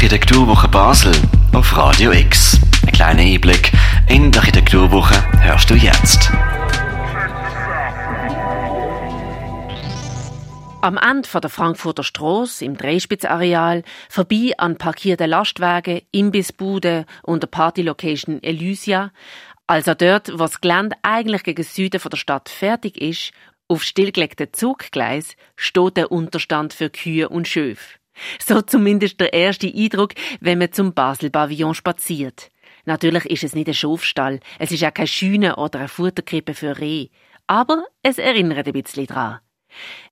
Architekturwoche Basel auf Radio X. Ein kleiner Einblick in die Architekturwoche hörst du jetzt. Am Ende der Frankfurter Straße im Dreispitzareal, vorbei an parkierten Lastwagen, Imbissbuden und der Partylocation Elysia, also dort, wo das Gelände eigentlich gegen Süden von der Stadt fertig ist, auf stillgelegten Zuggleis steht der Unterstand für Kühe und Schöfe. So zumindest der erste Eindruck, wenn man zum Basel-Pavillon spaziert. Natürlich ist es nicht ein Schafstall, es ist auch keine Schüne oder eine Futterkrippe für Reh. Aber es erinnert ein bisschen daran.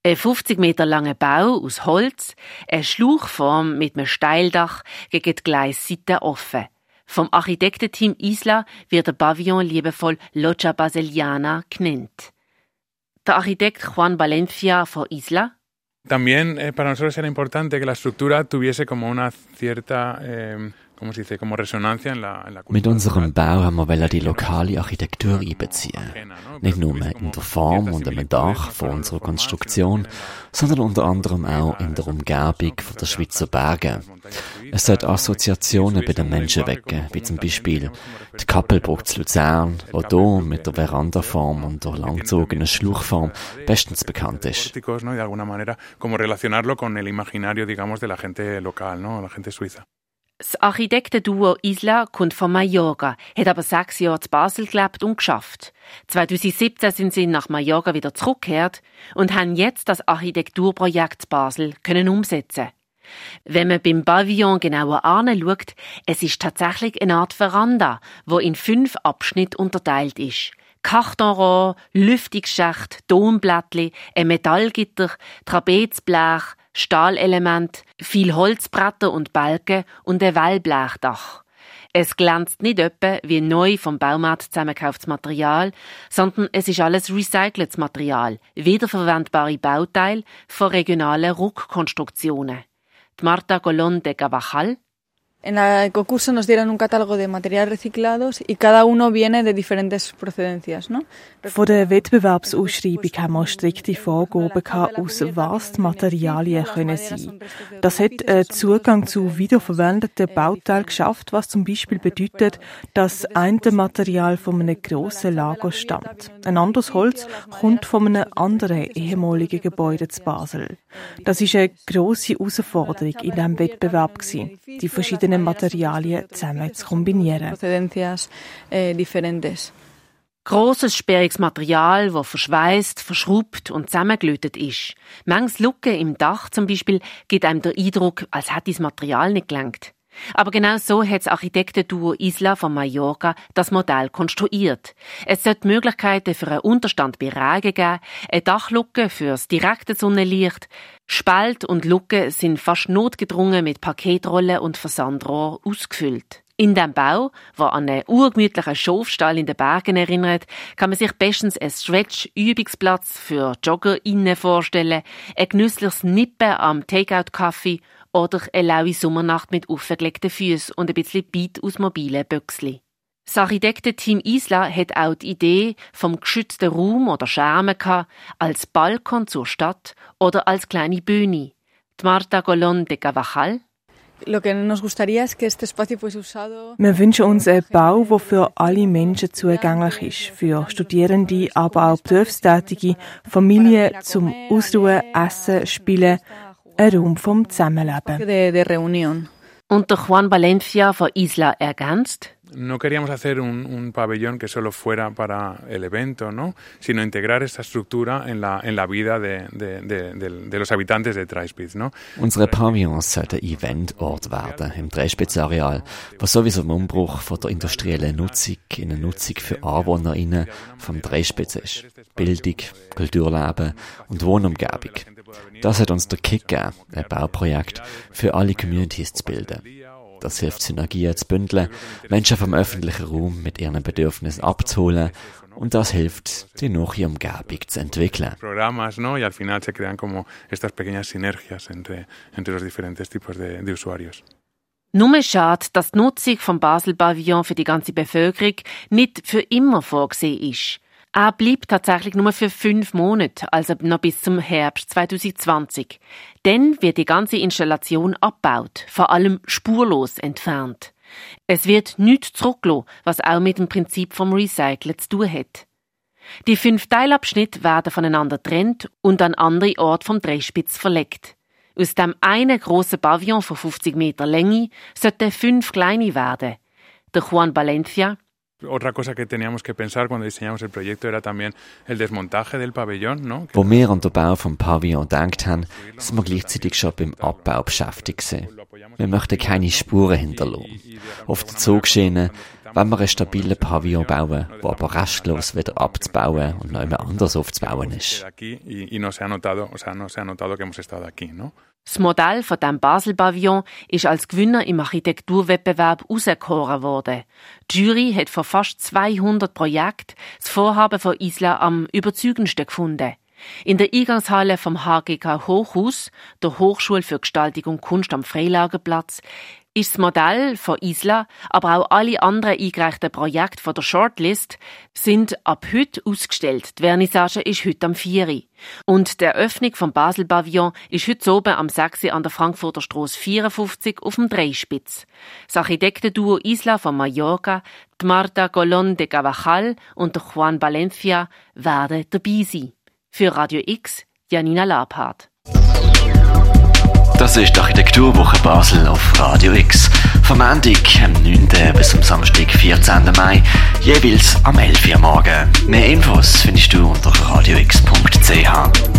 Ein 50 Meter langer Bau aus Holz, eine Schlauchform mit einem Steildach gegen die Gleisseite offen. Vom Architektenteam Isla wird der Pavillon liebevoll Loggia Baseliana genannt. Der Architekt Juan Valencia von Isla También eh, para nosotros era importante que la estructura tuviese como una cierta eh, Mit unserem Bau haben wir die lokale Architektur einbeziehen. Nicht nur in der Form und im Dach von unserer Konstruktion, sondern unter anderem auch in der Umgebung der Schweizer Berge. Es sollte Assoziationen bei den Menschen wecken, wie zum Beispiel die Kappelburg zu Luzern, die hier mit der Verandaform und der langgezogenen Schluchform bestens bekannt ist. Das Architektenduo Isla kommt von Mallorca, hat aber sechs Jahre zu Basel gelebt und geschafft. 2017 sind sie nach Mallorca wieder zurückgekehrt und haben jetzt das Architekturprojekt Basel können umsetzen. Wenn man beim Pavillon genauer anschaut, es ist tatsächlich eine Art Veranda, wo in fünf Abschnitte unterteilt ist. Kartonrohr, Lüftungsschacht, Domblättli, ein Metallgitter, Trapezblech, Stahlelement, viel Holzbretter und Balken und ein Wellblechdach. Es glänzt nicht öppe wie neu vom Baumarkt zusammengekauftes Material, sondern es ist alles recyceltes Material, wiederverwendbare Bauteile von regionalen Ruckkonstruktionen. Die Marta Colón de Cavajal En el concurso nos dieron un catálogo de materiales reciclados y cada uno viene de diferentes procedencias, ¿no? Von der Wettbewerbsausschreibung haben wir strikte Vorgaben aus was die Materialien können sein. Das hat einen Zugang zu wiederverwendeten Bauteilen geschafft, was zum Beispiel bedeutet, dass ein Material von einem grossen Lager stammt. Ein anderes Holz kommt von einem anderen ehemaligen Gebäude zu Basel. Das ist eine grosse Herausforderung in diesem Wettbewerb gewesen. Die verschiedenen verschiedene Materialien zusammen zu kombinieren. Eh, Grosses, sperriges Material, das verschweißt, verschraubt und zusammengelötet ist. Manches Lücken im Dach zum Beispiel gibt einem den Eindruck, als hätte das Material nicht gelangt. Aber genau so hat das Architektenduo Isla von Mallorca das Modell konstruiert. Es sollte Möglichkeiten für einen Unterstand bei Regen geben, eine Dachluke fürs direkte Sonnenlicht, Spalt und Lucke sind fast notgedrungen mit Paketrollen und Versandrohr ausgefüllt. In dem Bau, der an einen urgemütlichen Schafstall in den Bergen erinnert, kann man sich bestens einen Stretch-Übungsplatz für JoggerInnen vorstellen, ein genüssliches Nippen am Takeout-Kaffee oder eine laue Sommernacht mit aufgelegten Füßen und ein bisschen Beat aus mobilen Büchsli. Das Architektenteam Isla hat auch die Idee vom geschützten Raum oder Schermen als Balkon zur Stadt oder als kleine Bühne. Die Marta Golon de Cavajal wir wünschen uns einen Bau, der für alle Menschen zugänglich ist. Für Studierende, aber auch Berufstätige, Familien zum Ausruhen, Essen, Spielen, ein Raum vom Zusammenleben. Und der Juan Valencia von Isla ergänzt, no queríamos hacer un, un, pabellón que solo fuera para el evento, ¿no? sino integrar esta estructura en la, en la vida de, de, de, de los habitantes de Dreispitz. ¿no? Unsere Pavillons sollten Eventort werden im Dreispitzareal, was sowieso im Umbruch von der industriellen Nutzung in eine Nutzung für AnwohnerInnen vom Dreispitz ist. Bildung, Kulturleben und Wohnumgebung. Das hat uns der Kick gegeben, ein Bauprojekt für alle Communities zu bilden. Das hilft Synergien zu bündeln, Menschen vom öffentlichen Raum mit ihren Bedürfnissen abzuholen und das hilft, die neue Umgebung zu entwickeln. Programas, ¿no? Y al final se crean como estas pequeñas sinergias entre, entre los diferentes tipos de, de usuarios. Nur schade, dass die Nutzung vom Basel Pavillon für die ganze Bevölkerung nicht für immer vorgesehen ist. Er bleibt tatsächlich nur für fünf Monate, also noch bis zum Herbst 2020. Dann wird die ganze Installation abgebaut, vor allem spurlos entfernt. Es wird nichts zurückgelassen, was auch mit dem Prinzip vom Recyceln zu tun hat. Die fünf Teilabschnitte werden voneinander getrennt und an andere Orte vom Drehspitz verlegt. Aus dem einen grossen Pavillon von 50 Meter Länge sollten fünf kleine werden. Der Juan Valencia, Otra cosa que teníamos que pensar cuando diseñamos el proyecto era también el desmontaje del pabellón, ¿no? Wo wir an den Bau vom Pavillon gedacht haben, sind wir gleichzeitig schon beim Abbau beschäftigt gewesen. Wir möchten keine Spuren hinterlassen. Auf der Zugschiene wenn wir einen stabilen Pavillon bauen, der aber restlos wieder abzubauen und noch immer anders aufzubauen ist. Das Modell von dem Basel-Pavillon ist als Gewinner im Architekturwettbewerb auserkoren worden. Die Jury hat von fast 200 Projekten das Vorhaben von Isla am überzeugendsten gefunden. In der Eingangshalle vom HGK Hochhaus, der Hochschule für Gestaltung und Kunst am Freilagerplatz, ist das Modell von Isla, aber auch alle anderen eingereichten Projekte von der Shortlist sind ab heute ausgestellt. Die Vernissage ist heute am 4. Und der Eröffnung vom Basel Pavillon ist heute oben am 6. an der Frankfurter Straße 54 auf dem Dreispitz. Das Architektenduo Isla von Mallorca, die Marta Colón de Cavajal und Juan Valencia werden dabei sein. Für Radio X, Janina Labhardt. Das ist die Architekturwoche Basel auf Radio X. Vom Montag, am 9. bis zum Samstag, 14. Mai, jeweils am 11. Uhr morgen. Mehr Infos findest du unter radiox.ch.